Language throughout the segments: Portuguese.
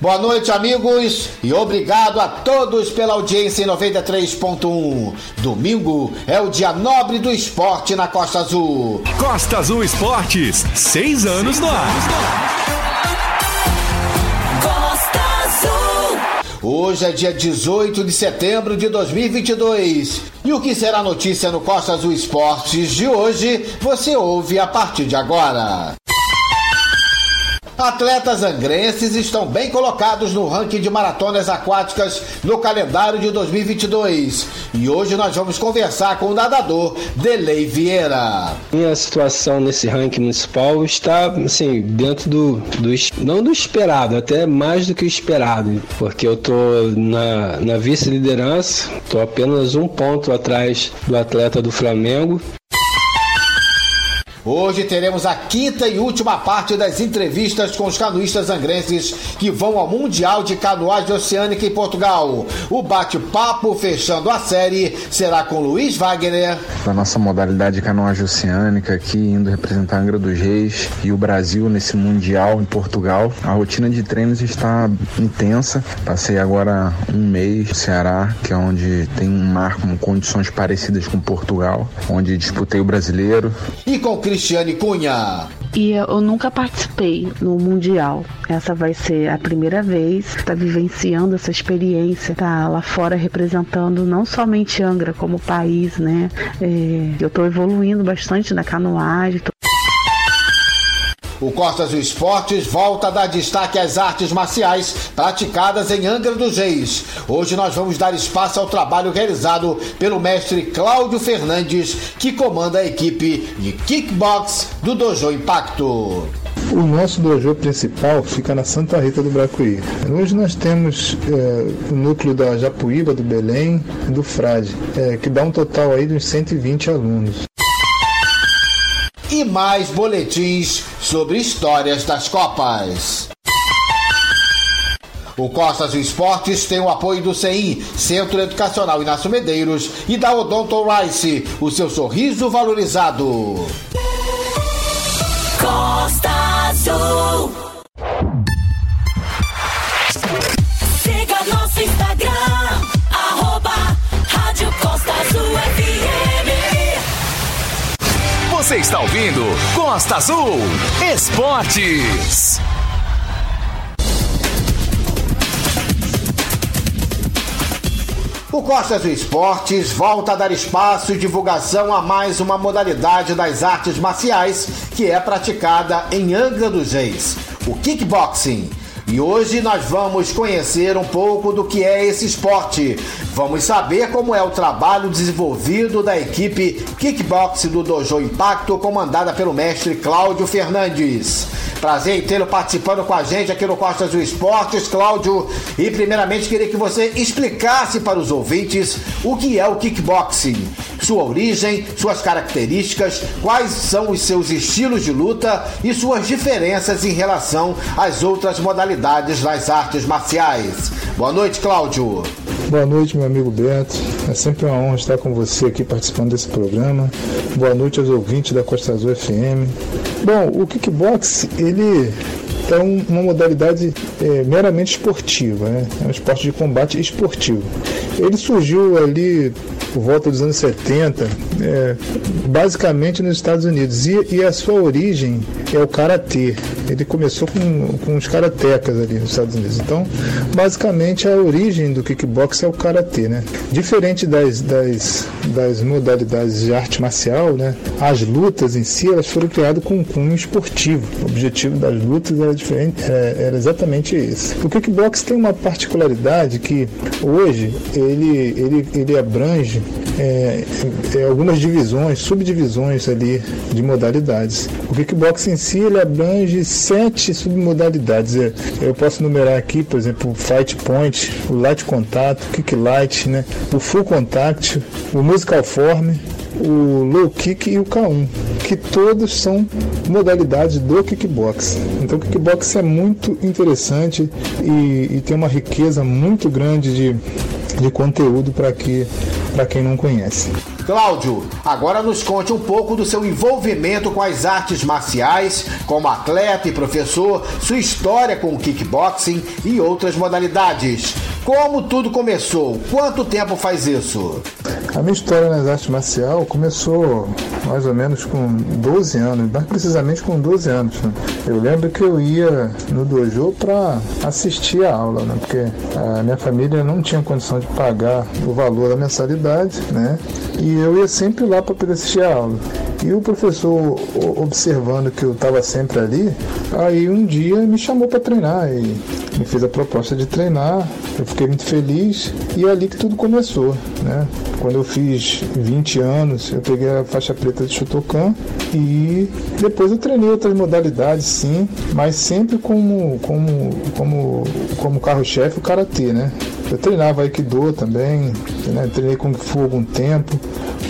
Boa noite, amigos, e obrigado a todos pela audiência em 93.1. Domingo é o dia nobre do esporte na Costa Azul. Costa Azul Esportes, seis anos no ar. Costa Azul. Hoje é dia 18 de setembro de 2022. E o que será notícia no Costa Azul Esportes de hoje, você ouve a partir de agora. Atletas angrenses estão bem colocados no ranking de maratonas aquáticas no calendário de 2022. E hoje nós vamos conversar com o nadador Delei Vieira. Minha situação nesse ranking municipal está, assim, dentro do, do não do esperado, até mais do que o esperado, porque eu tô na, na vice-liderança, tô apenas um ponto atrás do atleta do Flamengo Hoje teremos a quinta e última parte das entrevistas com os canoístas angrenses que vão ao Mundial de Canoagem Oceânica em Portugal. O bate-papo fechando a série será com Luiz Wagner. Da nossa modalidade canoagem oceânica aqui, indo representar a Angra dos Reis e o Brasil nesse Mundial em Portugal. A rotina de treinos está intensa. Passei agora um mês no Ceará, que é onde tem um mar com condições parecidas com Portugal, onde disputei o brasileiro. E com Cristiane Cunha. E eu nunca participei no Mundial. Essa vai ser a primeira vez que está vivenciando essa experiência, tá lá fora representando não somente Angra como país, né? É, eu estou evoluindo bastante na canoagem. Tô... O Costas do Esportes volta a dar destaque às artes marciais praticadas em Angra dos Reis. Hoje nós vamos dar espaço ao trabalho realizado pelo mestre Cláudio Fernandes, que comanda a equipe de kickbox do Dojo Impacto. O nosso dojo principal fica na Santa Rita do Bracuí. Hoje nós temos é, o núcleo da Japuíba, do Belém e do Frade, é, que dá um total aí de uns 120 alunos e mais boletins sobre histórias das Copas. O Costas Esportes tem o apoio do CEI, Centro Educacional Inácio Medeiros, e da Odonto Rice, o seu sorriso valorizado. Costa Azul. Você está ouvindo Costa Azul Esportes. O Costa Azul Esportes volta a dar espaço e divulgação a mais uma modalidade das artes marciais que é praticada em Angra dos Reis, o kickboxing. E hoje nós vamos conhecer um pouco do que é esse esporte. Vamos saber como é o trabalho desenvolvido da equipe Kickbox do Dojo Impacto, comandada pelo mestre Cláudio Fernandes. Prazer em tê-lo participando com a gente aqui no Costas do Esportes, Cláudio. E primeiramente queria que você explicasse para os ouvintes o que é o kickboxing, sua origem, suas características, quais são os seus estilos de luta e suas diferenças em relação às outras modalidades das artes marciais. Boa noite, Cláudio. Boa noite, meu amigo Beto. É sempre uma honra estar com você aqui participando desse programa. Boa noite aos ouvintes da Costa Azul FM. Bom, o kickbox, ele é uma modalidade é, meramente esportiva, né? é um esporte de combate esportivo. Ele surgiu ali por volta dos anos 70, é, basicamente nos Estados Unidos. E, e, a sua origem é o karatê. Ele começou com, com os karatecas ali nos Estados Unidos. Então, basicamente, a origem do kickbox é o karatê, né? Diferente das, das, das modalidades de arte marcial, né? As lutas em si, elas foram criadas com um cunho esportivo. O objetivo das lutas era diferente, era, era exatamente esse. O kickbox tem uma particularidade que hoje ele, ele, ele abrange é, é, algumas divisões, subdivisões ali de modalidades. O kickbox em si ele abrange sete submodalidades. É, eu posso numerar aqui, por exemplo, o fight point, o light contato, kick light, né, o full contact, o musical form, o low kick e o K1, que todos são modalidades do kickbox. Então o kickbox é muito interessante e, e tem uma riqueza muito grande de, de conteúdo para que, quem não conhece. Cláudio, agora nos conte um pouco do seu envolvimento com as artes marciais, como atleta e professor, sua história com o kickboxing e outras modalidades. Como tudo começou? Quanto tempo faz isso? A minha história nas artes marciais começou mais ou menos com 12 anos, mais precisamente com 12 anos. Né? Eu lembro que eu ia no dojo para assistir a aula, né? porque a minha família não tinha condição de pagar o valor da mensalidade, né? E eu ia sempre lá para poder assistir a aula. E o professor, observando que eu estava sempre ali, aí um dia me chamou para treinar e me fez a proposta de treinar. Eu fiquei muito feliz e é ali que tudo começou, né? Quando eu fiz 20 anos, eu peguei a faixa preta de Shotokan e depois eu treinei outras modalidades, sim, mas sempre como como como como carro-chefe o karatê, né? Eu treinava Aikido também, né? treinei Kung Fu algum tempo,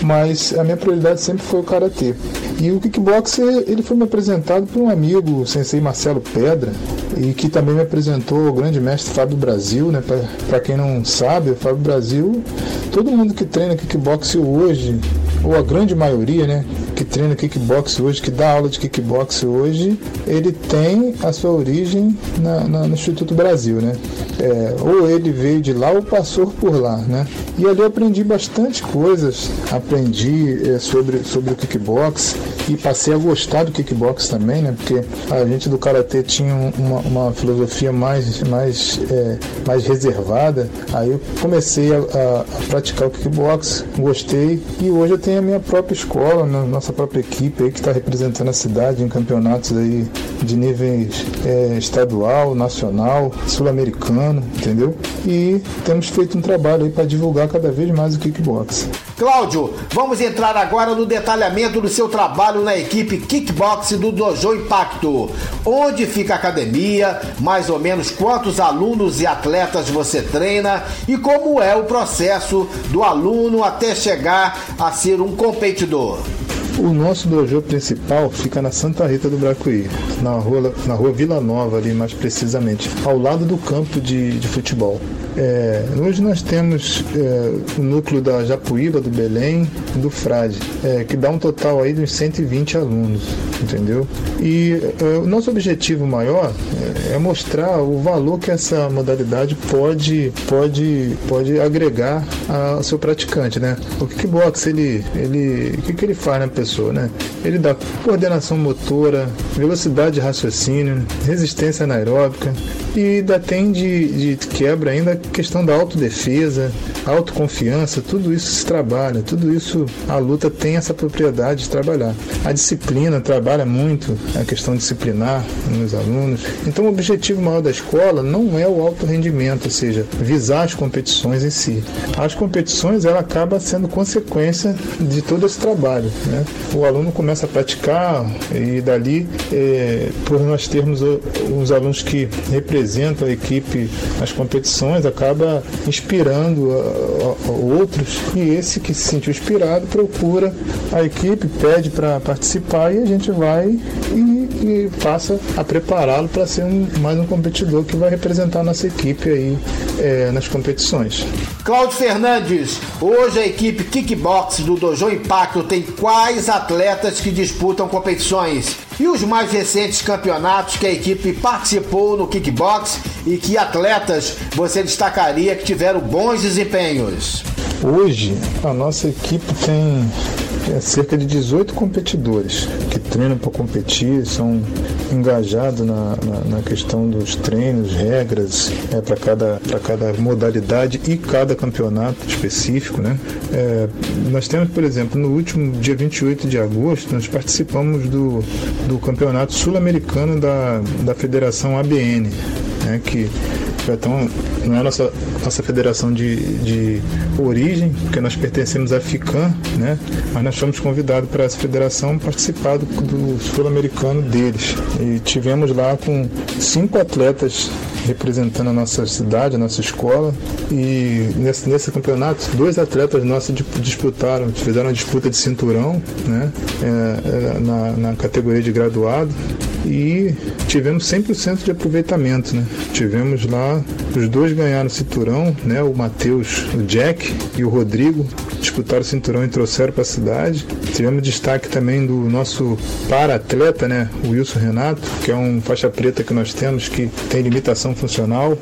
mas a minha prioridade sempre foi o Karatê. E o kickbox ele foi me apresentado por um amigo, o sensei Marcelo Pedra, e que também me apresentou o grande mestre Fábio Brasil, né? Para quem não sabe, o Fábio Brasil, todo mundo que treina kickbox hoje, ou a grande maioria, né, que treina kickbox hoje, que dá aula de kickbox hoje, ele tem a sua origem na, na, no Instituto Brasil, né? É, ou ele veio de lá ou passou por lá, né? E ali eu aprendi bastante coisas, aprendi é, sobre, sobre o kickbox e passei a gostar do kickbox também, né? Porque a gente do karatê tinha uma, uma filosofia mais, mais, é, mais reservada. Aí eu comecei a, a, praticar o kickbox, gostei e hoje eu tenho a minha própria escola, né? nossa própria equipe aí que está representando a cidade em campeonatos aí de níveis é, estadual, nacional, sul-americano, entendeu? E temos feito um trabalho aí para divulgar cada vez mais o kickbox. Cláudio, vamos entrar agora no detalhamento do seu trabalho na equipe Kickbox do Dojo Impacto. Onde fica a academia, mais ou menos quantos alunos e atletas você treina e como é o processo do aluno até chegar a ser um competidor. O nosso dojo principal fica na Santa Rita do Bracuí, na rua, na rua Vila Nova, ali mais precisamente, ao lado do campo de, de futebol. É, hoje nós temos é, o núcleo da Japuíba, do Belém do Frade, é, que dá um total aí de uns 120 alunos, entendeu? E é, o nosso objetivo maior é, é mostrar o valor que essa modalidade pode, pode, pode agregar ao seu praticante, né? O kickbox, ele, ele, o que, que ele faz na pessoa, né? Ele dá coordenação motora, velocidade de raciocínio, resistência anaeróbica e ainda tem de, de quebra ainda a questão da autodefesa, autoconfiança, tudo isso se trabalha, tudo isso a luta tem essa propriedade de trabalhar. A disciplina trabalha muito a questão disciplinar nos alunos. Então o objetivo maior da escola não é o alto rendimento, ou seja, visar as competições em si. As competições ela acaba sendo consequência de todo esse trabalho. Né? O aluno começa a praticar e dali, é, por nós termos os alunos que representam a equipe nas competições, acaba inspirando a, a outros e esse que se sentiu inspirado procura a equipe, pede para participar e a gente vai e, e passa a prepará-lo para ser um, mais um competidor que vai representar a nossa equipe aí é, nas competições. Cláudio Fernandes, hoje a equipe Kickbox do Dojo Impacto tem quais atletas que disputam competições? E os mais recentes campeonatos que a equipe participou no kickbox e que atletas você destacaria que tiveram bons desempenhos? Hoje a nossa equipe tem é, cerca de 18 competidores que treinam para competir, são engajados na, na, na, questão dos treinos, regras é, para cada, cada modalidade e cada campeonato específico. Né? É, nós temos, por exemplo, no último dia 28 de agosto, nós participamos do, do campeonato sul-americano da, da Federação ABN, né, que então não é a nossa, nossa federação de, de origem, porque nós pertencemos à FICAM, né? mas nós fomos convidados para essa federação participar do, do sul-americano deles. E tivemos lá com cinco atletas representando a nossa cidade, a nossa escola. E nesse, nesse campeonato, dois atletas nossos disputaram, fizeram a disputa de cinturão né, é, é, na, na categoria de graduado e tivemos 100% de aproveitamento. Né? Tivemos lá, os dois ganharam o cinturão, né? o Matheus, o Jack e o Rodrigo disputaram o cinturão e trouxeram para a cidade. Tivemos destaque também do nosso para-atleta, né? o Wilson Renato, que é um faixa preta que nós temos que tem limitação funcional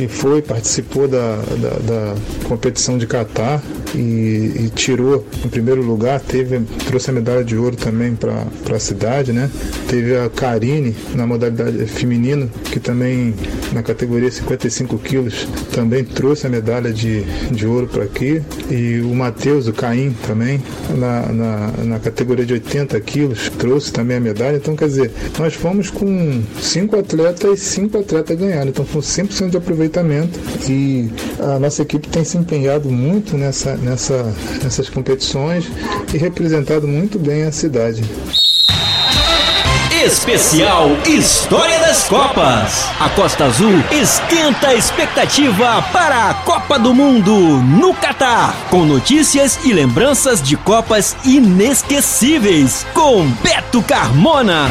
e foi, participou da, da, da competição de Catar e, e, tirou em primeiro lugar, teve, trouxe a medalha de ouro também para a cidade, né? Teve a Karine na modalidade feminino, que também na categoria 55 quilos também trouxe a medalha de, de ouro para aqui. E o Matheus, o Caim também, na, na, na categoria de 80 quilos, trouxe também a medalha. Então, quer dizer, nós fomos com cinco atletas e cinco atletas ganharam. Então, foi 100% de aproveitamento. E a nossa equipe tem se empenhado muito nessa, nessa, nessas competições e representado muito bem a cidade. Especial História das Copas. A Costa Azul esquenta a expectativa para a Copa do Mundo no Catar, com notícias e lembranças de Copas inesquecíveis com Beto Carmona.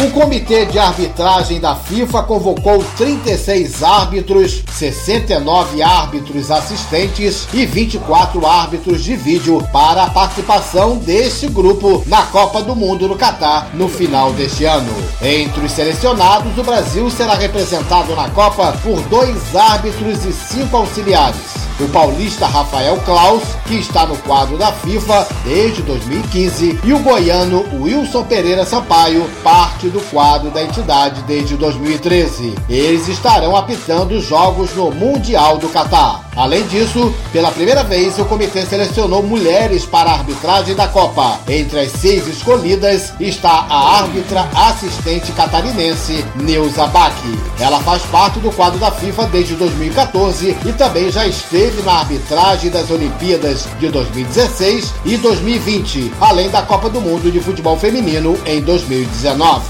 O Comitê de Arbitragem da FIFA convocou 36 árbitros, 69 árbitros assistentes e 24 árbitros de vídeo para a participação deste grupo na Copa do Mundo no Catar no final deste ano. Entre os selecionados, o Brasil será representado na Copa por dois árbitros e cinco auxiliares o paulista Rafael Klaus, que está no quadro da FIFA desde 2015, e o goiano Wilson Pereira Sampaio, parte do quadro da entidade desde 2013. Eles estarão apitando os jogos no Mundial do Catar. Além disso, pela primeira vez, o comitê selecionou mulheres para a arbitragem da Copa. Entre as seis escolhidas está a árbitra assistente catarinense Neuza Bach. Ela faz parte do quadro da FIFA desde 2014 e também já esteve na arbitragem das Olimpíadas de 2016 e 2020, além da Copa do Mundo de Futebol Feminino em 2019.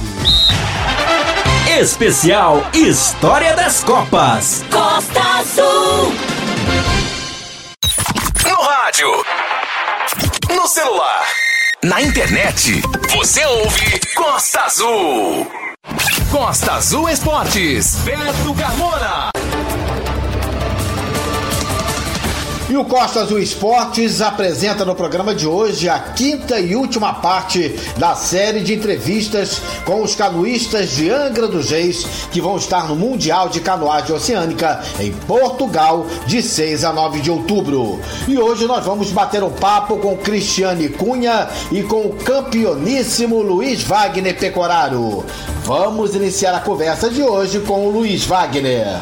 Especial História das Copas. Costa Azul rádio, no celular, na internet. Você ouve Costa Azul. Costa Azul Esportes. Beto Carmona. E o Costa Azul Esportes apresenta no programa de hoje a quinta e última parte da série de entrevistas com os canoístas de Angra dos Reis que vão estar no Mundial de Canoagem Oceânica em Portugal de 6 a 9 de outubro. E hoje nós vamos bater um papo com Cristiane Cunha e com o campeoníssimo Luiz Wagner Pecoraro. Vamos iniciar a conversa de hoje com o Luiz Wagner.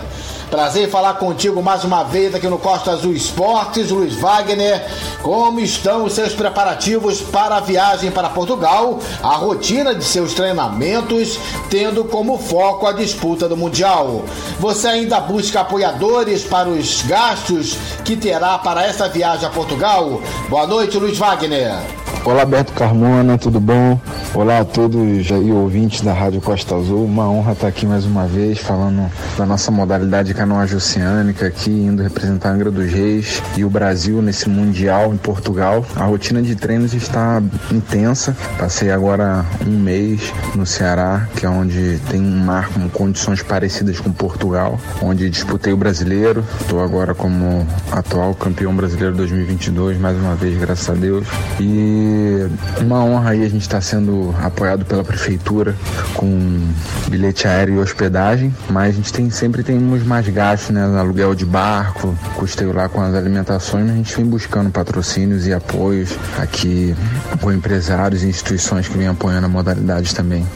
Prazer em falar contigo mais uma vez aqui no Costa Azul Esportes, Luiz Wagner. Como estão os seus preparativos para a viagem para Portugal? A rotina de seus treinamentos, tendo como foco a disputa do Mundial. Você ainda busca apoiadores para os gastos que terá para essa viagem a Portugal? Boa noite, Luiz Wagner. Olá, Beto Carmona, tudo bom? Olá a todos aí ouvintes da Rádio Costa Azul. Uma honra estar aqui mais uma vez falando da nossa modalidade canoagem oceânica aqui, indo representar a Angra dos Reis e o Brasil nesse Mundial em Portugal. A rotina de treinos está intensa. Passei agora um mês no Ceará, que é onde tem um mar com condições parecidas com Portugal, onde disputei o brasileiro. Estou agora como atual campeão brasileiro 2022, mais uma vez, graças a Deus. E uma honra aí a gente estar tá sendo apoiado pela prefeitura com bilhete aéreo e hospedagem, mas a gente tem sempre temos mais gastos, né? Aluguel de barco, custeio lá com as alimentações, mas a gente vem buscando patrocínios e apoios aqui com empresários e instituições que vêm apoiando a modalidade também.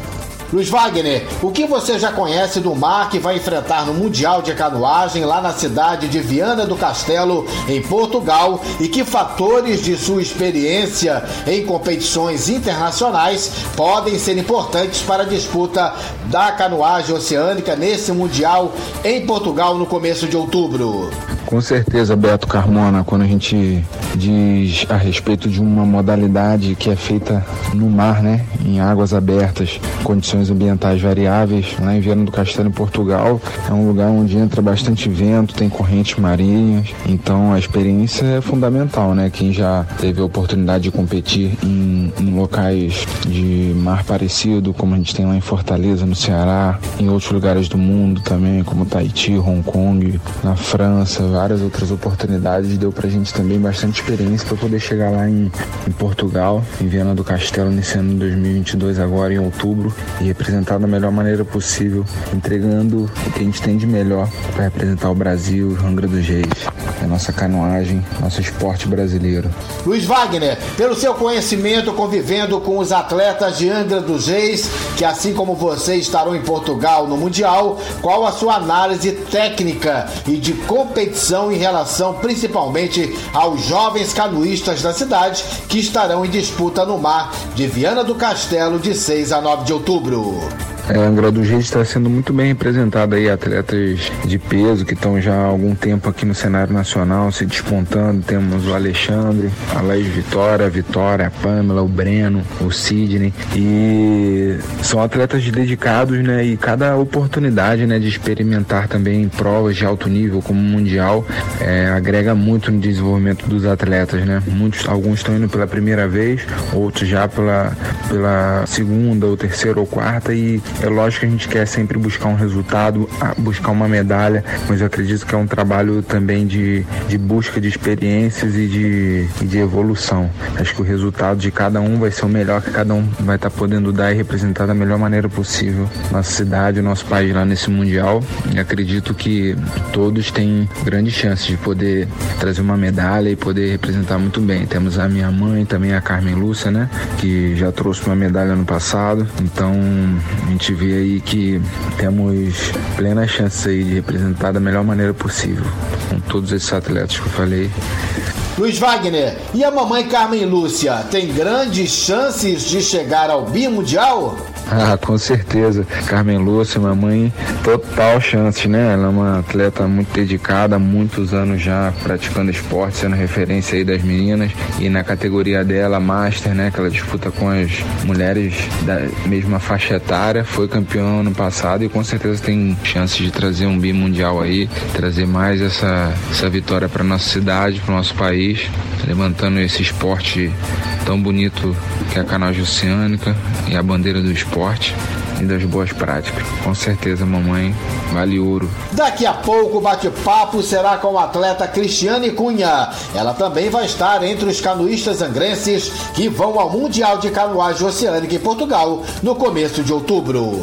Luiz Wagner, o que você já conhece do mar que vai enfrentar no Mundial de Canoagem lá na cidade de Viana do Castelo, em Portugal, e que fatores de sua experiência em competições internacionais podem ser importantes para a disputa da canoagem oceânica nesse Mundial em Portugal no começo de outubro? Com certeza, Beto Carmona, quando a gente diz a respeito de uma modalidade que é feita no mar, né, em águas abertas, condições ambientais variáveis, lá em Viana do Castelo, em Portugal, é um lugar onde entra bastante vento, tem correntes marinhas, então a experiência é fundamental, né? Quem já teve a oportunidade de competir em, em locais de mar parecido, como a gente tem lá em Fortaleza, no Ceará, em outros lugares do mundo também, como Tahiti, Hong Kong, na França, várias outras oportunidades, deu pra gente também bastante experiência para poder chegar lá em, em Portugal, em Viana do Castelo, nesse ano de 2022, agora em outubro, e representar da melhor maneira possível, entregando o que a gente tem de melhor para representar o Brasil, Angra dos Reis, a nossa canoagem, nosso esporte brasileiro. Luiz Wagner, pelo seu conhecimento convivendo com os atletas de Angra dos Reis, que assim como você estarão em Portugal no Mundial, qual a sua análise técnica e de competição em relação principalmente aos jovens canoístas da cidade que estarão em disputa no mar de Viana do Castelo de 6 a 9 de outubro? É, Angra dos Reis está sendo muito bem representado aí, atletas de peso que estão já há algum tempo aqui no cenário nacional se despontando. Temos o Alexandre, a Laís Vitória, a Vitória, a Pamela, o Breno, o Sidney. E são atletas dedicados, né? E cada oportunidade né, de experimentar também provas de alto nível, como o Mundial, é, agrega muito no desenvolvimento dos atletas, né? Muitos, alguns estão indo pela primeira vez, outros já pela, pela segunda, ou terceira ou quarta, e é lógico que a gente quer sempre buscar um resultado, buscar uma medalha, mas eu acredito que é um trabalho também de, de busca de experiências e de, de evolução. Acho que o resultado de cada um vai ser o melhor que cada um vai estar tá podendo dar e representar da melhor maneira possível nossa cidade, nosso país lá nesse Mundial. E acredito que todos têm grandes chances de poder trazer uma medalha e poder representar muito bem. Temos a minha mãe, também a Carmen Lúcia, né? Que já trouxe uma medalha no passado. Então, a gente gente vê aí que temos plena chance aí de representar da melhor maneira possível com todos esses atletas que eu falei. Luiz Wagner, e a mamãe Carmen Lúcia tem grandes chances de chegar ao bimundial? Ah, com certeza. Carmen Lúcia, mamãe, total chance, né? Ela é uma atleta muito dedicada, muitos anos já praticando esporte, sendo referência aí das meninas. E na categoria dela, Master, né? Que ela disputa com as mulheres da mesma faixa etária, foi campeã ano passado e com certeza tem chance de trazer um bimundial aí, trazer mais essa, essa vitória para nossa cidade, para o nosso país, levantando esse esporte tão bonito que é a canagem oceânica e a bandeira do esporte e das boas práticas. Com certeza, mamãe, vale ouro. Daqui a pouco o bate-papo será com a atleta Cristiane Cunha. Ela também vai estar entre os canoístas angrenses que vão ao Mundial de Canoagem Oceânica em Portugal no começo de outubro.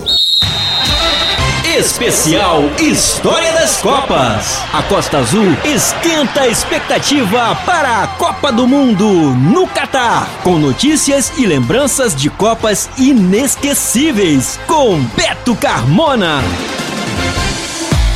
Especial História das Copas. A Costa Azul esquenta a expectativa para a Copa do Mundo no Catar, com notícias e lembranças de Copas inesquecíveis com Beto Carmona.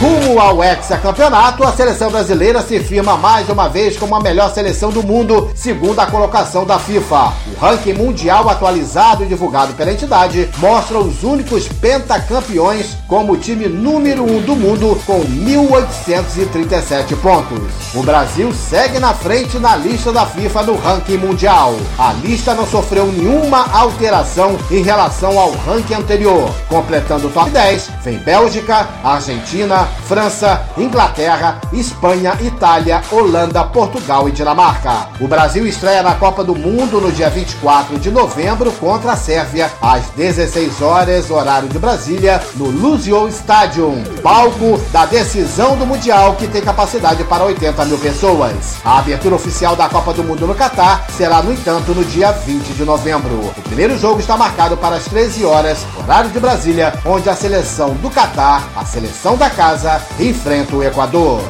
Rumo ao hexacampeonato, a seleção brasileira se firma mais uma vez como a melhor seleção do mundo, segundo a colocação da FIFA. O ranking mundial atualizado e divulgado pela entidade mostra os únicos pentacampeões como o time número 1 um do mundo com 1.837 pontos. O Brasil segue na frente na lista da FIFA no ranking mundial. A lista não sofreu nenhuma alteração em relação ao ranking anterior. Completando o top 10, vem Bélgica, Argentina, França, Inglaterra, Espanha, Itália, Holanda, Portugal e Dinamarca. O Brasil estreia na Copa do Mundo no dia 24 de novembro contra a Sérvia, às 16 horas, horário de Brasília, no Lucio Stadium, palco da decisão do Mundial que tem capacidade para 80 mil pessoas. A abertura oficial da Copa do Mundo no Catar será, no entanto, no dia 20 de novembro. O primeiro jogo está marcado para as 13 horas, horário de Brasília, onde a seleção do Catar, a seleção da casa, casa enfrenta o Equador.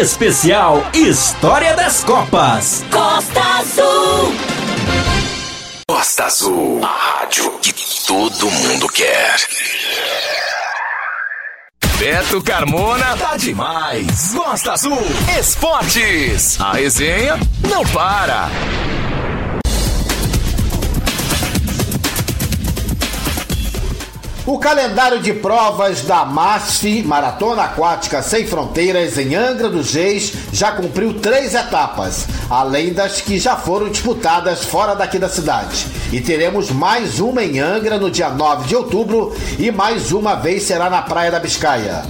Especial História das Copas. Costa Azul. Costa Azul, a rádio que todo mundo quer. Beto Carmona tá demais. Costa Azul Esportes. A resenha não para. O calendário de provas da MASF, Maratona Aquática Sem Fronteiras, em Angra dos Reis, já cumpriu três etapas, além das que já foram disputadas fora daqui da cidade. E teremos mais uma em Angra no dia 9 de outubro e mais uma vez será na Praia da Biscaia.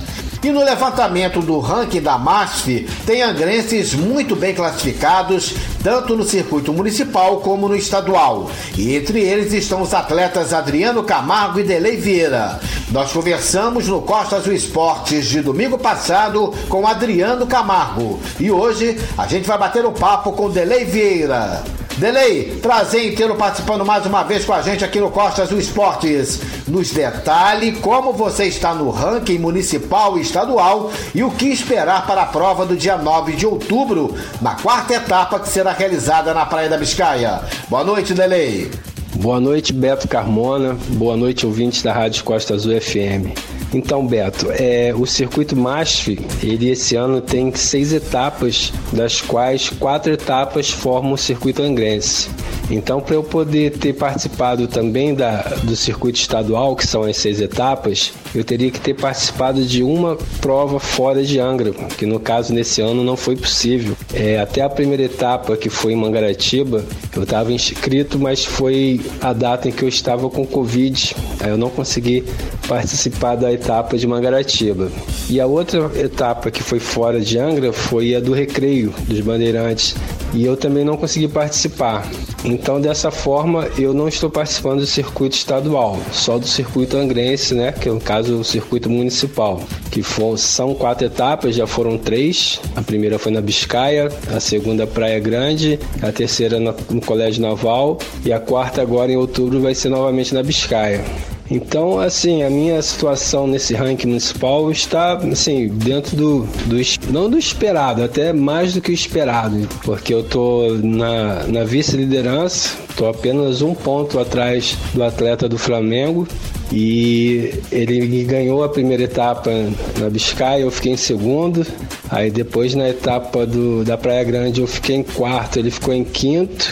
E no levantamento do ranking da MASF, tem angrenses muito bem classificados, tanto no circuito municipal como no estadual. E entre eles estão os atletas Adriano Camargo e Delei Vieira. Nós conversamos no Costa Azul Esportes de domingo passado com Adriano Camargo. E hoje a gente vai bater um papo com Delei Vieira. Delei, prazer em tê-lo participando mais uma vez com a gente aqui no Costas do Esportes. Nos detalhe como você está no ranking municipal e estadual e o que esperar para a prova do dia 9 de outubro, na quarta etapa que será realizada na Praia da Biscaia. Boa noite, Delei. Boa noite, Beto Carmona. Boa noite, ouvintes da Rádio Costa Azul FM. Então, Beto, é, o circuito MASF, ele esse ano tem seis etapas, das quais quatro etapas formam o circuito angrense. Então, para eu poder ter participado também da, do circuito estadual, que são as seis etapas, eu teria que ter participado de uma prova fora de Angra, que no caso nesse ano não foi possível. É, até a primeira etapa, que foi em Mangaratiba, eu estava inscrito, mas foi a data em que eu estava com Covid. Aí eu não consegui participar da etapa de Mangaratiba. E a outra etapa que foi fora de Angra foi a do Recreio dos Bandeirantes. E eu também não consegui participar. Então, dessa forma, eu não estou participando do circuito estadual, só do circuito angrense, né? Que é no caso o circuito municipal, que for, são quatro etapas, já foram três. A primeira foi na Biscaia, a segunda Praia Grande, a terceira no Colégio Naval e a quarta agora em outubro vai ser novamente na Biscaia. Então, assim, a minha situação nesse ranking municipal está, assim, dentro do, do não do esperado, até mais do que o esperado, porque eu tô na, na vice-liderança, tô apenas um ponto atrás do atleta do Flamengo e ele ganhou a primeira etapa na Biscaia, eu fiquei em segundo. Aí depois na etapa do, da Praia Grande eu fiquei em quarto, ele ficou em quinto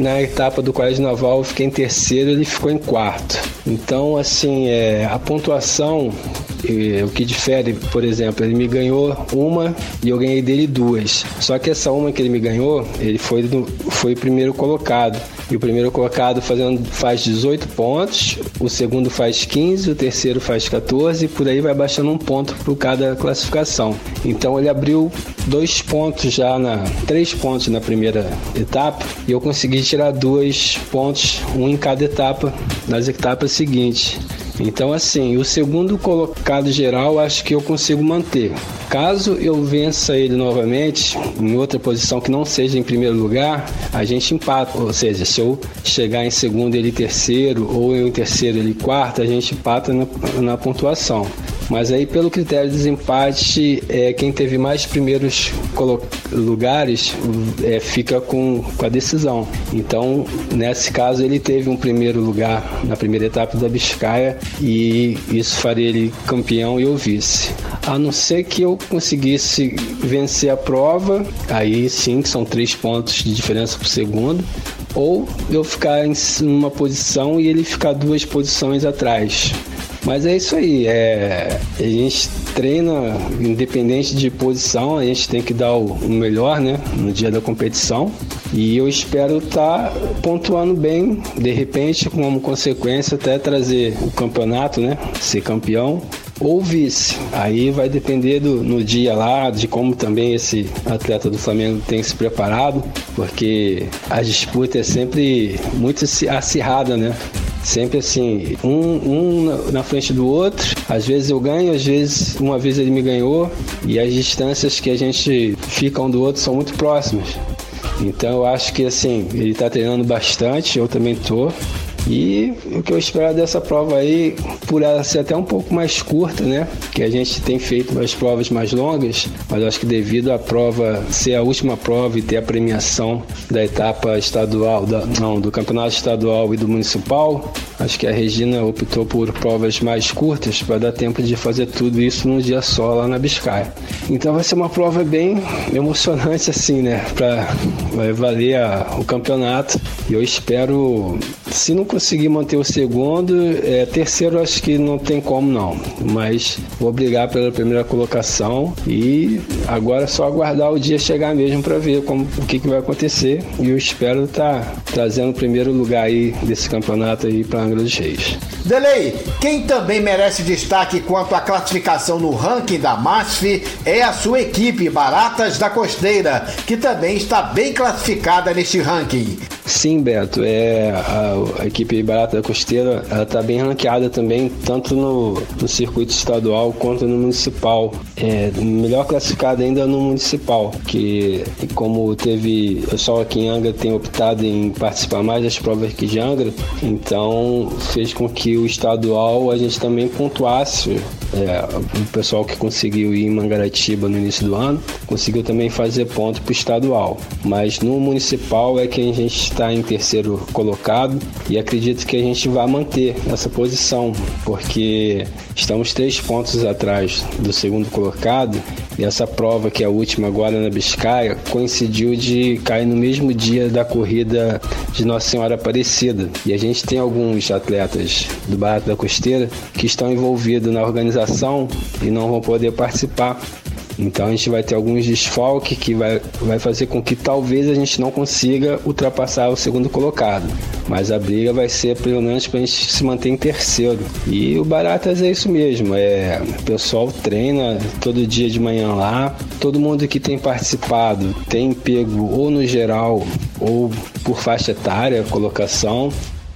na etapa do Colégio Naval eu fiquei em terceiro, ele ficou em quarto. Então, assim, é, a pontuação, o que difere, por exemplo, ele me ganhou uma e eu ganhei dele duas. Só que essa uma que ele me ganhou, ele foi, foi primeiro colocado. E o primeiro colocado fazendo, faz 18 pontos, o segundo faz 15, o terceiro faz 14 e por aí vai baixando um ponto por cada classificação. Então ele abriu dois pontos já na. três pontos na primeira etapa e eu consegui tirar dois pontos, um em cada etapa, nas etapas seguintes. Então, assim, o segundo colocado geral acho que eu consigo manter. Caso eu vença ele novamente, em outra posição que não seja em primeiro lugar, a gente empata. Ou seja, se eu chegar em segundo ele terceiro, ou eu em terceiro ele quarto, a gente empata na, na pontuação. Mas aí, pelo critério de desempate, é, quem teve mais primeiros lugares é, fica com, com a decisão. Então, nesse caso, ele teve um primeiro lugar na primeira etapa da Biscaia e isso faria ele campeão e eu vice. A não ser que eu conseguisse vencer a prova, aí sim, são três pontos de diferença por segundo, ou eu ficar em uma posição e ele ficar duas posições atrás. Mas é isso aí, é, a gente treina independente de posição, a gente tem que dar o, o melhor, né, no dia da competição. E eu espero estar tá pontuando bem, de repente, como consequência, até trazer o campeonato, né, ser campeão ou vice. Aí vai depender do, no dia lá, de como também esse atleta do Flamengo tem se preparado, porque a disputa é sempre muito acirrada, né? Sempre assim, um, um na frente do outro. Às vezes eu ganho, às vezes uma vez ele me ganhou. E as distâncias que a gente fica um do outro são muito próximas. Então eu acho que assim, ele está treinando bastante, eu também tô. E o que eu espero dessa prova aí, por ela ser até um pouco mais curta, né? Que a gente tem feito as provas mais longas, mas acho que devido à prova ser a última prova e ter a premiação da etapa estadual, da, não, do campeonato estadual e do municipal, Acho que a Regina optou por provas mais curtas para dar tempo de fazer tudo isso num dia só lá na Biscaia. Então vai ser uma prova bem emocionante assim, né? Para valer a, o campeonato. E eu espero, se não conseguir manter o segundo, é, terceiro acho que não tem como não. Mas vou brigar pela primeira colocação e agora é só aguardar o dia chegar mesmo para ver como o que, que vai acontecer. E eu espero estar tá trazendo o primeiro lugar aí desse campeonato aí para Angra dos Reis. Delei, quem também merece destaque quanto à classificação no ranking da MASF é a sua equipe Baratas da Costeira, que também está bem classificada neste ranking. Sim, Beto, é a, a equipe Barata da Costeira está bem ranqueada também, tanto no, no, circuito estadual quanto no municipal. É, melhor classificada ainda no municipal, que como teve o pessoal aqui em Angra tem optado em participar mais das provas aqui de Angra, então fez com que o estadual a gente também pontuasse é, o pessoal que conseguiu ir em Mangaratiba no início do ano conseguiu também fazer ponto para o estadual. Mas no municipal é que a gente está em terceiro colocado e acredito que a gente vai manter essa posição, porque estamos três pontos atrás do segundo colocado e essa prova, que é a última agora na Biscaia, coincidiu de cair no mesmo dia da corrida de Nossa Senhora Aparecida. E a gente tem alguns atletas do Barato da Costeira que estão envolvidos na organização e não vão poder participar. Então a gente vai ter alguns desfalques que vai, vai fazer com que talvez a gente não consiga ultrapassar o segundo colocado. Mas a briga vai ser pelo menos para a gente se manter em terceiro. E o Baratas é isso mesmo. É, o pessoal treina todo dia de manhã lá. Todo mundo que tem participado tem pego ou no geral ou por faixa etária, colocação.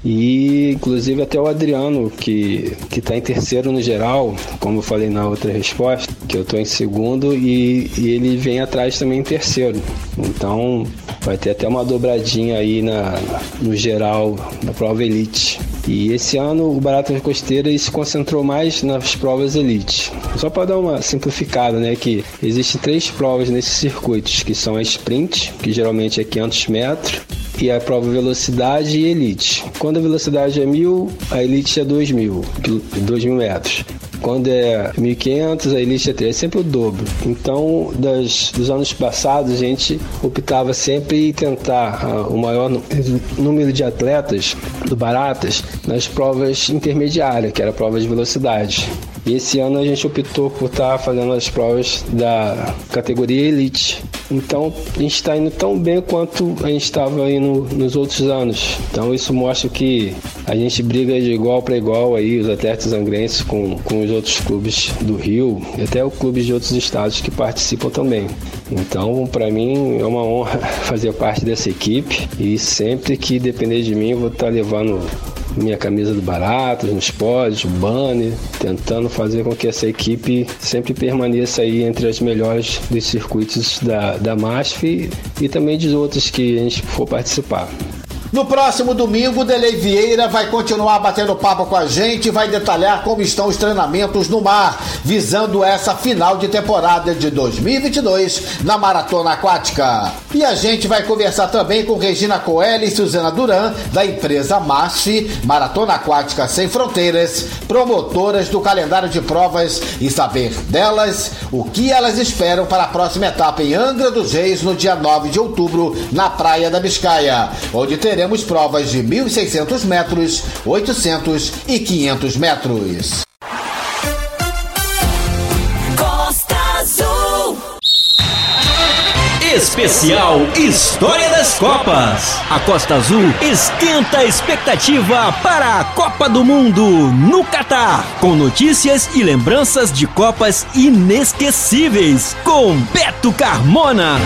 E inclusive até o Adriano, que, que tá em terceiro no geral, como eu falei na outra resposta, que eu tô em segundo e, e ele vem atrás também em terceiro. Então vai ter até uma dobradinha aí na, no geral da prova elite. E esse ano o Barata Costeira se concentrou mais nas provas elite. Só para dar uma simplificada, né, que existem três provas nesses circuitos, que são a sprint, que geralmente é 500 metros, e a prova velocidade e elite. Quando a velocidade é 1000, a elite é 2000, 2000 metros. Quando é 1.500, a elite é 3, sempre o dobro. Então, das, dos anos passados, a gente optava sempre em tentar uh, o maior número de atletas do Baratas nas provas intermediárias, que era a prova de velocidade. E esse ano a gente optou por estar tá fazendo as provas da categoria Elite. Então a gente está indo tão bem quanto a gente estava indo nos outros anos. Então isso mostra que a gente briga de igual para igual aí, os atletas angrenses com, com os outros clubes do Rio e até os clubes de outros estados que participam também. Então, para mim é uma honra fazer parte dessa equipe e sempre que depender de mim, eu vou estar tá levando minha camisa do Barato, nos pódios, banner, tentando fazer com que essa equipe sempre permaneça aí entre as melhores dos circuitos da, da MASF e, e também de outros que a gente for participar. No próximo domingo, Delei Vieira vai continuar batendo papo com a gente e vai detalhar como estão os treinamentos no mar, visando essa final de temporada de 2022 na Maratona Aquática. E a gente vai conversar também com Regina Coelho e Suzana Duran, da empresa MASF, Maratona Aquática Sem Fronteiras, promotoras do calendário de provas e saber delas o que elas esperam para a próxima etapa em Angra dos Reis no dia 9 de outubro, na Praia da Biscaia, onde teremos teremos provas de 1.600 metros, 800 e 500 metros. Costa Azul. Especial História das Copas. A Costa Azul esquenta a expectativa para a Copa do Mundo no Catar, com notícias e lembranças de Copas inesquecíveis com Beto Carmona.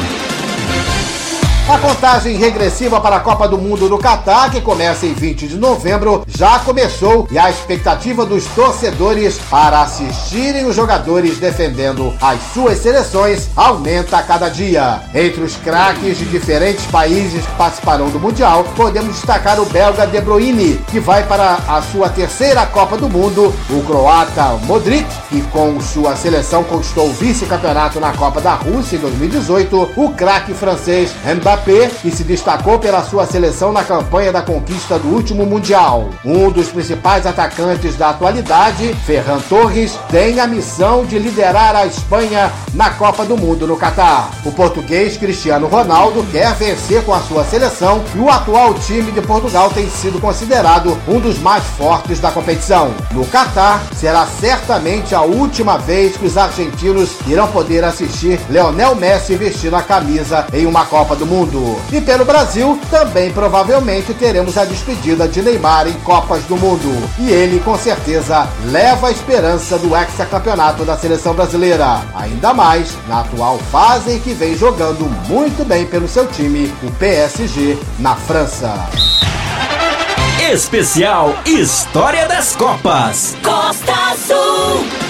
A contagem regressiva para a Copa do Mundo no Catar, que começa em 20 de novembro, já começou e a expectativa dos torcedores para assistirem os jogadores defendendo as suas seleções aumenta a cada dia. Entre os craques de diferentes países que participarão do Mundial, podemos destacar o belga De Bruyne, que vai para a sua terceira Copa do Mundo, o croata Modric, que com sua seleção conquistou o vice-campeonato na Copa da Rússia em 2018, o craque francês Mbappé Que se destacou pela sua seleção na campanha da conquista do último Mundial. Um dos principais atacantes da atualidade, Ferran Torres, tem a missão de liderar a Espanha na Copa do Mundo no Catar. O português Cristiano Ronaldo quer vencer com a sua seleção e o atual time de Portugal tem sido considerado um dos mais fortes da competição. No Catar, será certamente a última vez que os argentinos irão poder assistir Leonel Messi vestindo a camisa em uma Copa do Mundo. E pelo Brasil, também provavelmente teremos a despedida de Neymar em Copas do Mundo. E ele, com certeza, leva a esperança do hexacampeonato da seleção brasileira. Ainda mais na atual fase em que vem jogando muito bem pelo seu time, o PSG, na França. Especial História das Copas. Costa Azul.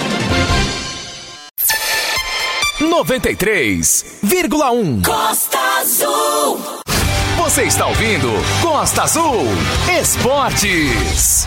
93,1. Costa Azul. Você está ouvindo Costa Azul Esportes.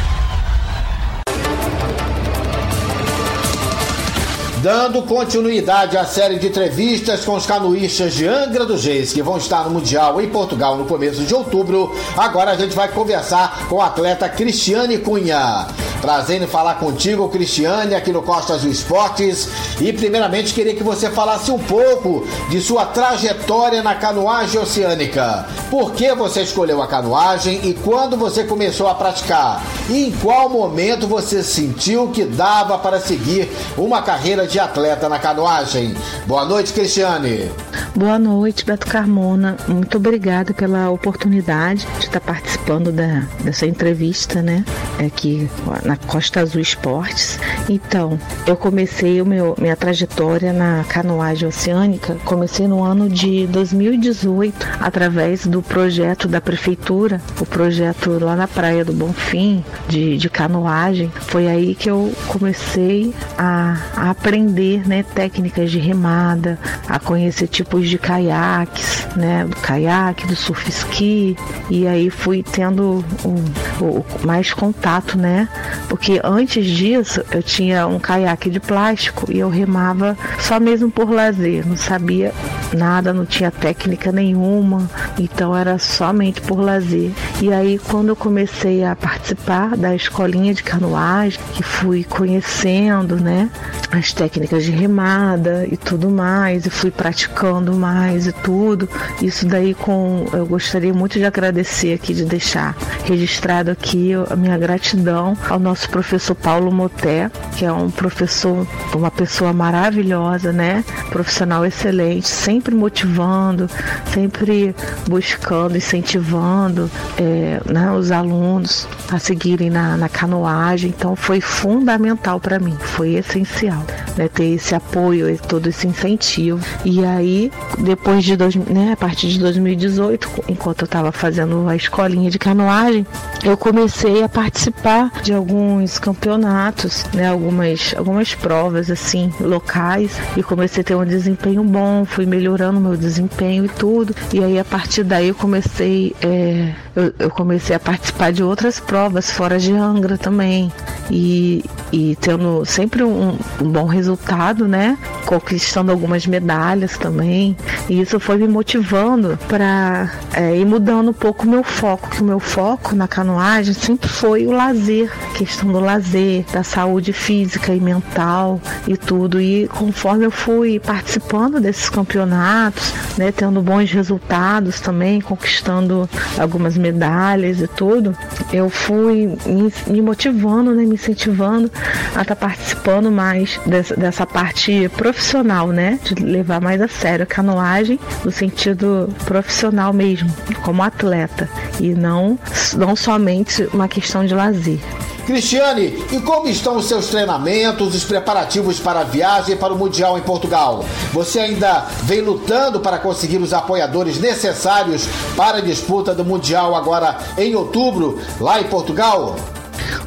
Dando continuidade à série de entrevistas com os canoístas de Angra dos Reis, que vão estar no Mundial em Portugal no começo de outubro, agora a gente vai conversar com o atleta Cristiane Cunha. Prazer em falar contigo, Cristiane, aqui no Costa Azul Esportes. E primeiramente queria que você falasse um pouco de sua trajetória na canoagem oceânica. Por que você escolheu a canoagem e quando você começou a praticar? E em qual momento você sentiu que dava para seguir uma carreira de atleta na canoagem? Boa noite, Cristiane. Boa noite, Beto Carmona. Muito obrigada pela oportunidade de estar participando da, dessa entrevista, né? Aqui na Costa Azul Esportes. Então, eu comecei o meu, minha trajetória na canoagem oceânica, comecei no ano de 2018, através do projeto da prefeitura, o projeto lá na Praia do Bonfim, de, de canoagem. Foi aí que eu comecei a, a aprender né, técnicas de remada, a conhecer tipos de caiaques, né? Do caiaque, do surf ski. E aí fui tendo o, mais contato, né? Porque antes disso eu tinha um caiaque de plástico e eu remava só mesmo por lazer, não sabia nada, não tinha técnica nenhuma, então era somente por lazer. E aí quando eu comecei a participar da escolinha de canoagem, que fui conhecendo, né, as técnicas de remada e tudo mais, e fui praticando mais e tudo. Isso daí com eu gostaria muito de agradecer aqui de deixar registrado aqui a minha gratidão ao nosso professor Paulo Moté, que é um professor, uma pessoa maravilhosa, né? Profissional excelente, sempre motivando, sempre buscando, incentivando é, né, os alunos a seguirem na, na canoagem. Então foi fundamental para mim, foi essencial né, ter esse apoio e todo esse incentivo. E aí, depois de dois, né, a partir de 2018, enquanto eu estava fazendo a escolinha de canoagem, eu comecei a participar de alguns campeonatos, né, algumas, algumas provas assim locais e comecei a ter um desempenho bom, fui melhorando meu desempenho e tudo. E aí a partir daí eu comecei é, eu, eu, comecei a participar de outras provas fora de Angra também e, e tendo sempre um, um bom resultado, né? Conquistando algumas medalhas também. E isso foi me motivando para é, ir mudando um pouco o meu foco, que o meu foco na canoagem sempre foi o lazer, questão do lazer, da saúde física e mental e tudo. E conforme eu fui participando desses campeonatos, né, tendo bons resultados também, conquistando algumas medalhas e tudo, eu fui me, me motivando, né, me incentivando a estar tá participando mais dessa, dessa parte profissional, né, de levar mais a sério a canoagem no sentido profissional mesmo, como atleta e não não somente uma questão de lazer. Cristiane, e como estão os seus treinamentos, os preparativos para a viagem para o Mundial em Portugal? Você ainda vem lutando para conseguir os apoiadores necessários para a disputa do Mundial agora em outubro, lá em Portugal?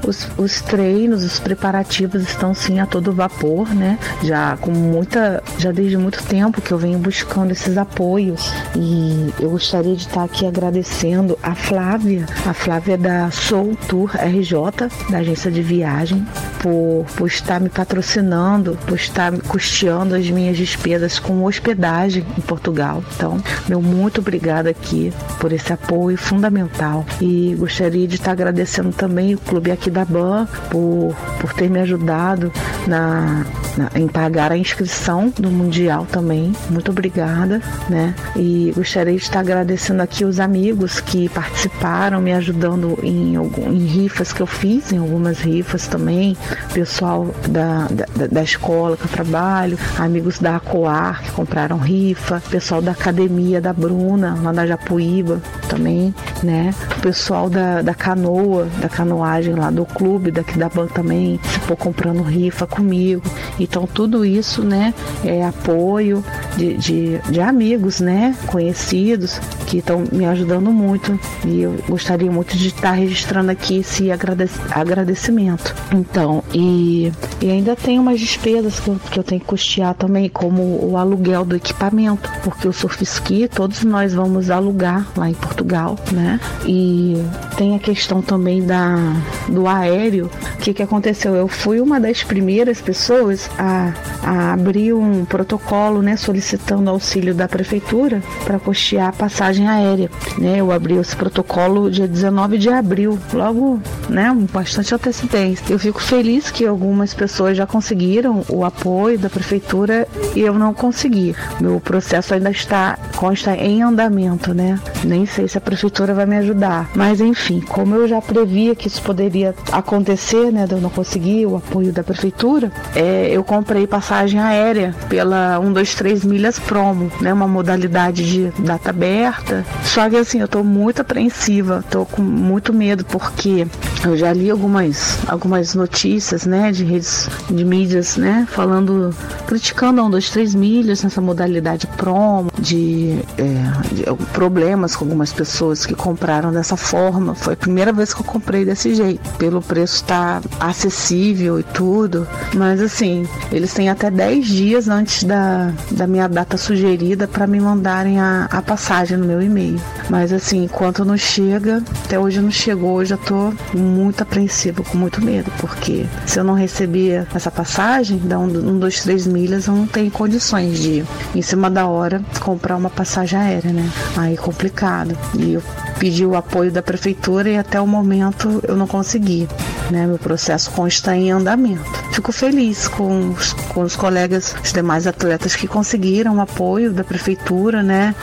Os, os treinos, os preparativos estão sim a todo vapor, né? Já com muita, já desde muito tempo que eu venho buscando esses apoios E eu gostaria de estar aqui agradecendo a Flávia, a Flávia da Soul Tour RJ, da agência de viagem, por, por estar me patrocinando, por estar custeando as minhas despesas com hospedagem em Portugal. Então, meu muito obrigada aqui por esse apoio fundamental. E gostaria de estar agradecendo também o clube aqui da BAN por, por ter me ajudado na, na, em pagar a inscrição do Mundial também. Muito obrigada, né? E gostaria de estar agradecendo aqui os amigos que participaram, me ajudando em, em rifas que eu fiz, em algumas rifas também, pessoal da, da, da escola que eu trabalho, amigos da Acoar que compraram rifa, pessoal da academia da Bruna, lá na Japuíba também, né? O pessoal da, da canoa, da canoagem lá do clube, daqui da Ban também, ficou comprando rifa comigo. Então tudo isso, né, é apoio de, de, de amigos, né, conhecidos que estão me ajudando muito e eu gostaria muito de estar registrando aqui esse agradecimento. Então, e, e ainda tem umas despesas que eu, que eu tenho que custear também, como o aluguel do equipamento, porque o surf ski todos nós vamos alugar lá em Portugal, né? E tem a questão também da, do aéreo. O que, que aconteceu? Eu fui uma das primeiras pessoas a, a abrir um protocolo, né, solicitando auxílio da prefeitura para custear a passagem aérea. Né? Eu abri esse protocolo dia 19 de abril, logo, né, bastante antecedência. Eu fico feliz que algumas pessoas já conseguiram o apoio da prefeitura e eu não consegui. Meu processo ainda está consta em andamento, né? Nem sei se a prefeitura vai me ajudar, mas enfim, como eu já previa que isso poderia acontecer, né, de eu não conseguir o apoio da prefeitura, é, eu comprei passagem aérea pela 123 milhas promo, né, uma modalidade de data aberta. Só que assim, eu tô muito apreensiva, tô com muito medo porque eu já li algumas algumas notícias, né, de redes de mídias, né, falando criticando a 123 milhas nessa modalidade promo, de, é, de problemas com algumas pessoas que compraram dessa forma. Foi a primeira vez que eu comprei desse jeito, pelo preço estar tá acessível e tudo. Mas assim, eles têm até 10 dias antes da, da minha data sugerida para me mandarem a, a passagem no meu e-mail. Mas assim, enquanto não chega, até hoje não chegou, eu já tô muito apreensivo, com muito medo, porque se eu não receber essa passagem, dá um, um dois, três milhas, eu não tenho condições de, em cima da hora, comprar uma passagem aérea, né? Aí é complicado. E eu pedi o apoio da prefeitura e até o momento eu não consegui. Né? Meu processo consta em andamento. Fico feliz com os, com os colegas, os demais atletas que conseguiram o apoio da prefeitura, né?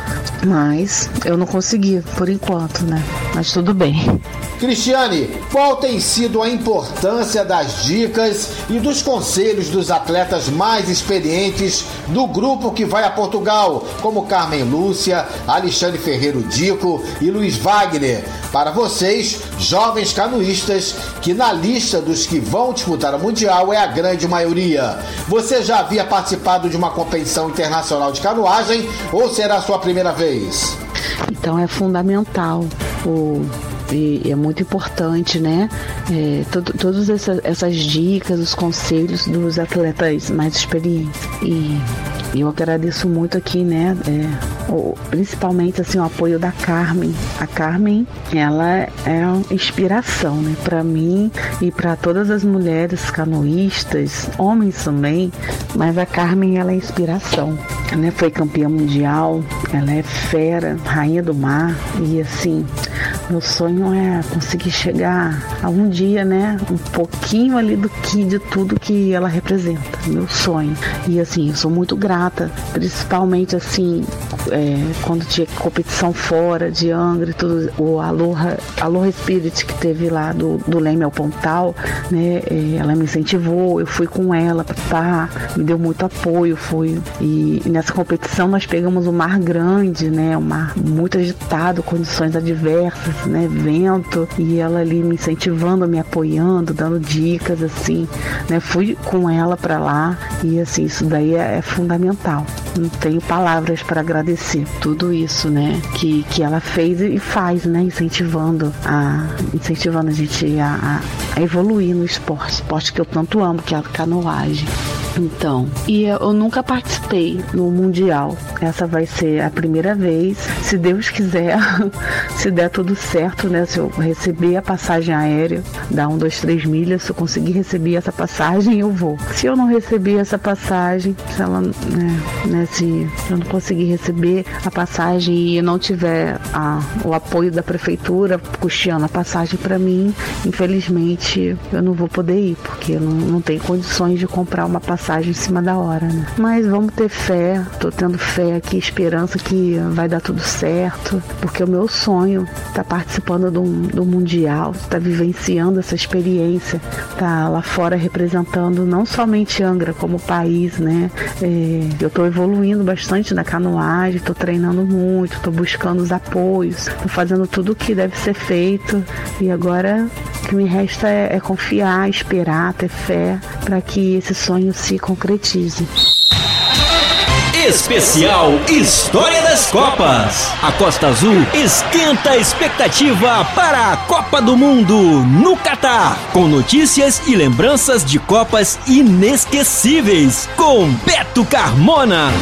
Mas eu não consegui por enquanto, né? Mas tudo bem. Cristiane, qual tem sido a importância das dicas e dos conselhos dos atletas mais experientes do grupo que vai a Portugal, como Carmen Lúcia, Alexandre Ferreiro Dico e Luiz Wagner? Para vocês, jovens canoístas, que na lista dos que vão disputar o Mundial é a grande maioria. Você já havia participado de uma competição internacional de canoagem ou será a sua primeira vez? Então é fundamental o e é muito importante, né? É, todas essa, essas dicas, os conselhos dos atletas mais experientes. E eu agradeço muito aqui, né? É, principalmente assim o apoio da Carmen. A Carmen, ela é uma inspiração, né? Para mim e para todas as mulheres canoístas, homens também. Mas a Carmen, ela é inspiração. Né? Foi campeã mundial. Ela é fera, rainha do mar e assim meu sonho é conseguir chegar a um dia, né? Um pouquinho ali do que de tudo que ela representa. Meu sonho. E assim, eu sou muito grata, principalmente assim, é, quando tinha competição fora de Angra e tudo, o Aloha, Aloha Spirit que teve lá do, do Leme ao Pontal, né? É, ela me incentivou, eu fui com ela para estar, me deu muito apoio, fui. E, e nessa competição nós pegamos um mar grande, né? Um mar muito agitado, condições adversas né, vento, e ela ali me incentivando, me apoiando, dando dicas, assim, né, fui com ela para lá e assim, isso daí é, é fundamental. Não tenho palavras para agradecer tudo isso, né, que, que ela fez e faz, né, incentivando a, incentivando a gente a, a evoluir no esporte, esporte que eu tanto amo, que é a canoagem. Então, e eu nunca participei no Mundial. Essa vai ser a primeira vez. Se Deus quiser, se der tudo certo, né? Se eu receber a passagem aérea, dá um, dois, três milhas, se eu conseguir receber essa passagem, eu vou. Se eu não receber essa passagem, se ela, né, né se eu não conseguir receber a passagem e não tiver a, o apoio da prefeitura custeando a passagem para mim, infelizmente eu não vou poder ir, porque eu não, não tenho condições de comprar uma passagem em cima da hora, né? Mas vamos ter fé, tô tendo fé aqui, esperança que vai dar tudo certo, porque o meu sonho tá participando do, do Mundial, tá vivenciando essa experiência, tá lá fora representando não somente Angra como país, né? É, eu tô evoluindo bastante na canoagem, tô treinando muito, tô buscando os apoios, tô fazendo tudo o que deve ser feito e agora o que me resta é, é confiar, esperar, ter fé para que esse sonho se concretize. Especial História das Copas. A Costa Azul esquenta a expectativa para a Copa do Mundo no Catar, com notícias e lembranças de Copas inesquecíveis com Beto Carmona.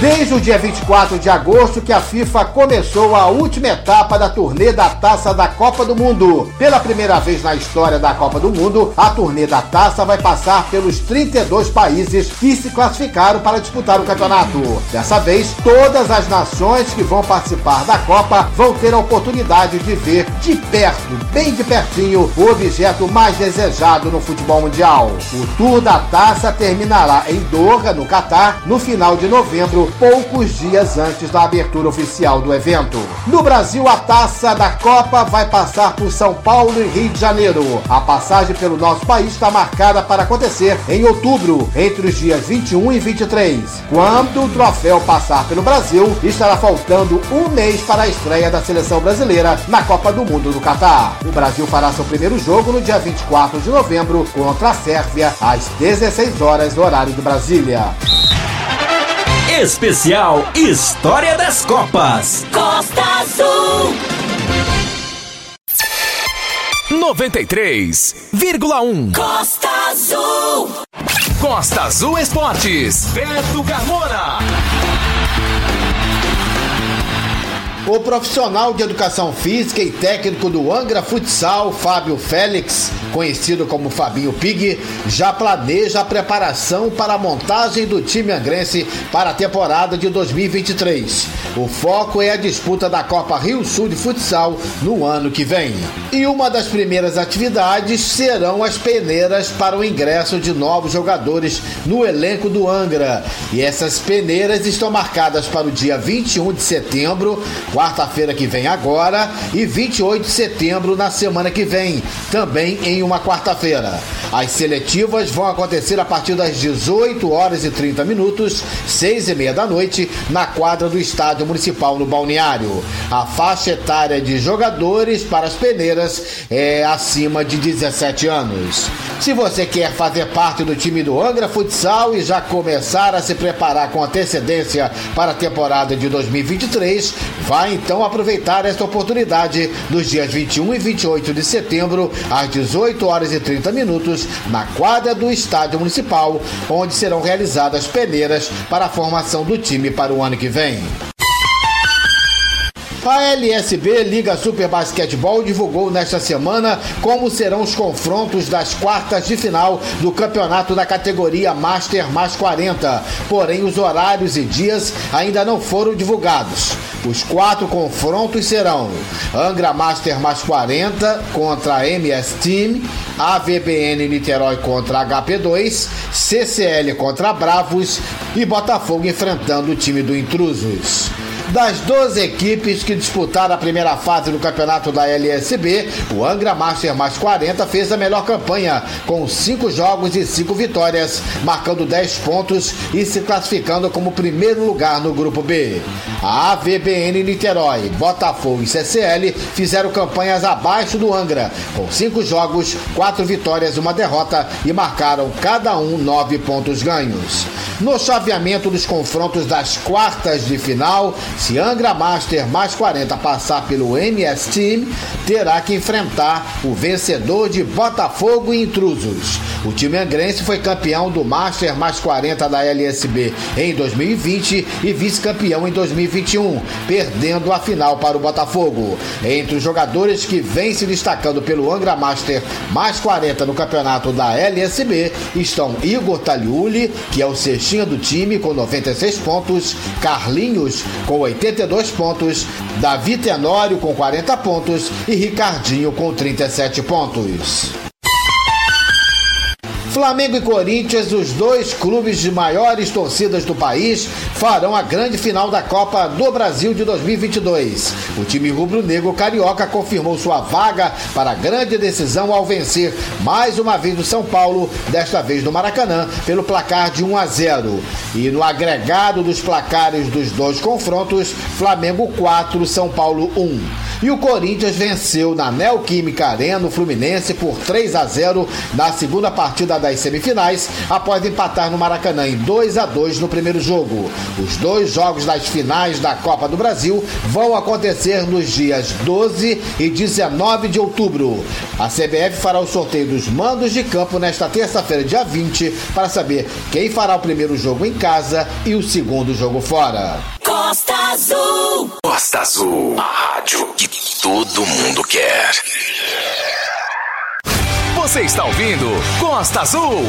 Desde o dia 24 de agosto que a FIFA começou a última etapa da turnê da Taça da Copa do Mundo. Pela primeira vez na história da Copa do Mundo, a turnê da Taça vai passar pelos 32 países que se classificaram para disputar o campeonato. Dessa vez, todas as nações que vão participar da Copa vão ter a oportunidade de ver de perto, bem de pertinho, o objeto mais desejado no futebol mundial. O Tour da Taça terminará em Doha, no Catar, no final de novembro poucos dias antes da abertura oficial do evento. No Brasil, a taça da Copa vai passar por São Paulo e Rio de Janeiro. A passagem pelo nosso país está marcada para acontecer em outubro, entre os dias 21 e 23. Quando o troféu passar pelo Brasil, estará faltando um mês para a estreia da seleção brasileira na Copa do Mundo do Catar. O Brasil fará seu primeiro jogo no dia 24 de novembro contra a Sérvia, às 16 horas, horário de Brasília. Especial História das Copas. Costa Azul. 93,1 Costa Azul. Costa Azul Esportes. Beto Carmona. O profissional de educação física e técnico do Angra Futsal, Fábio Félix, conhecido como Fabinho Pig, já planeja a preparação para a montagem do time angrense para a temporada de 2023. O foco é a disputa da Copa Rio Sul de Futsal no ano que vem. E uma das primeiras atividades serão as peneiras para o ingresso de novos jogadores no elenco do Angra. E essas peneiras estão marcadas para o dia 21 de setembro quarta-feira que vem agora, e 28 de setembro na semana que vem, também em uma quarta-feira. As seletivas vão acontecer a partir das 18 horas e 30 minutos, 6 e meia da noite, na quadra do Estádio Municipal no Balneário. A faixa etária de jogadores para as peneiras é acima de 17 anos. Se você quer fazer parte do time do Angra Futsal e já começar a se preparar com antecedência para a temporada de 2023, vai então aproveitar esta oportunidade nos dias 21 e 28 de setembro, às 18 horas e 30 minutos, na quadra do Estádio Municipal, onde serão realizadas peneiras para a formação do time para o ano que vem. A LSB Liga Super Basquetebol divulgou nesta semana como serão os confrontos das quartas de final do campeonato da categoria Master mais 40. Porém, os horários e dias ainda não foram divulgados. Os quatro confrontos serão Angra Master mais 40 contra MS Team, AVBN Niterói contra HP2, CCL contra Bravos e Botafogo enfrentando o time do Intrusos. Das 12 equipes que disputaram a primeira fase do campeonato da LSB, o Angra Master mais 40 fez a melhor campanha, com 5 jogos e 5 vitórias, marcando 10 pontos e se classificando como primeiro lugar no grupo B. A AVBN Niterói, Botafogo e CCL fizeram campanhas abaixo do Angra, com 5 jogos, 4 vitórias e uma derrota e marcaram cada um 9 pontos ganhos. No chaveamento dos confrontos das quartas de final, se Angra Master mais 40 passar pelo MS Team, terá que enfrentar o vencedor de Botafogo e Intrusos. O time angrense foi campeão do Master mais 40 da LSB em 2020 e vice-campeão em 2021, perdendo a final para o Botafogo. Entre os jogadores que vêm se destacando pelo Angra Master mais 40 no campeonato da LSB estão Igor Taliuli, que é o cestinha do time com 96 pontos, Carlinhos com 82 pontos, Davi Tenório com 40 pontos e Ricardinho com 37 pontos. Flamengo e Corinthians, os dois clubes de maiores torcidas do país, farão a grande final da Copa do Brasil de 2022. O time rubro-negro carioca confirmou sua vaga para a grande decisão ao vencer mais uma vez o São Paulo, desta vez no Maracanã, pelo placar de 1 a 0. E no agregado dos placares dos dois confrontos, Flamengo 4, São Paulo 1. E o Corinthians venceu na Neoquímica Arena o Fluminense por 3 a 0 na segunda partida das semifinais, após empatar no Maracanã em 2 a 2 no primeiro jogo. Os dois jogos das finais da Copa do Brasil vão acontecer nos dias 12 e 19 de outubro. A CBF fará o sorteio dos mandos de campo nesta terça-feira, dia 20, para saber quem fará o primeiro jogo em casa e o segundo jogo fora. Costa Azul. Costa Azul, a rádio que todo mundo quer. Você está ouvindo Costa Azul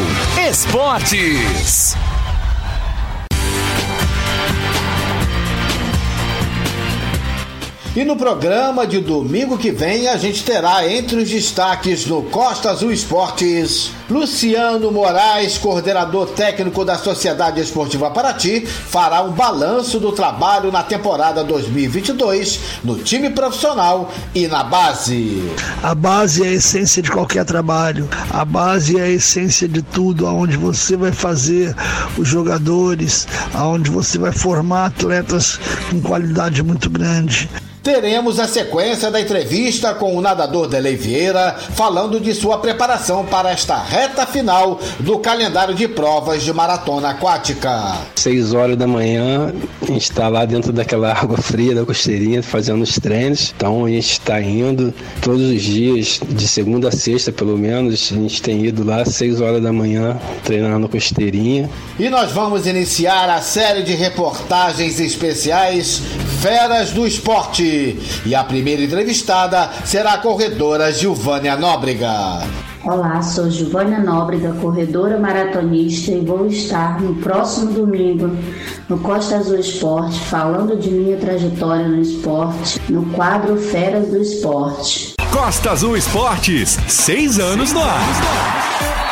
Esportes. E no programa de domingo que vem, a gente terá entre os destaques no Costa Azul Esportes, Luciano Moraes, coordenador técnico da Sociedade Esportiva Paraty, fará um balanço do trabalho na temporada 2022 no time profissional e na base. A base é a essência de qualquer trabalho, a base é a essência de tudo, aonde você vai fazer os jogadores, aonde você vai formar atletas com qualidade muito grande teremos a sequência da entrevista com o nadador Delei Vieira, falando de sua preparação para esta reta final do calendário de provas de maratona aquática. Seis horas da manhã, a gente está lá dentro daquela água fria da costeirinha, fazendo os treinos. Então a gente está indo todos os dias, de segunda a sexta pelo menos, a gente tem ido lá seis horas da manhã treinando costeirinha. E nós vamos iniciar a série de reportagens especiais Feras do Esporte. E a primeira entrevistada será a corredora Gilvânia Nóbrega. Olá, sou Gilvânia Nóbrega, corredora maratonista e vou estar no próximo domingo no Costa Azul Esporte falando de minha trajetória no esporte no quadro Feras do Esporte. Costa Azul Esportes, seis anos no ar.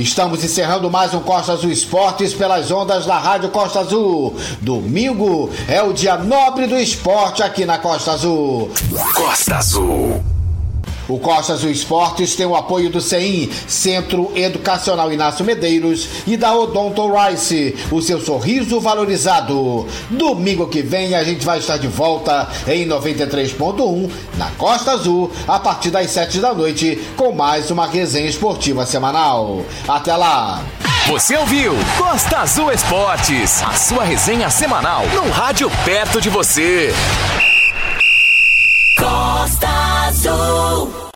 Estamos encerrando mais um Costa Azul Esportes pelas ondas da Rádio Costa Azul. Domingo é o dia nobre do esporte aqui na Costa Azul. Costa Azul. O Costa Azul Esportes tem o apoio do CEIM, Centro Educacional Inácio Medeiros, e da Odonto Rice, o seu sorriso valorizado. Domingo que vem a gente vai estar de volta em 93.1 na Costa Azul, a partir das 7 da noite, com mais uma resenha esportiva semanal. Até lá! Você ouviu Costa Azul Esportes, a sua resenha semanal no rádio perto de você. Costa Azul.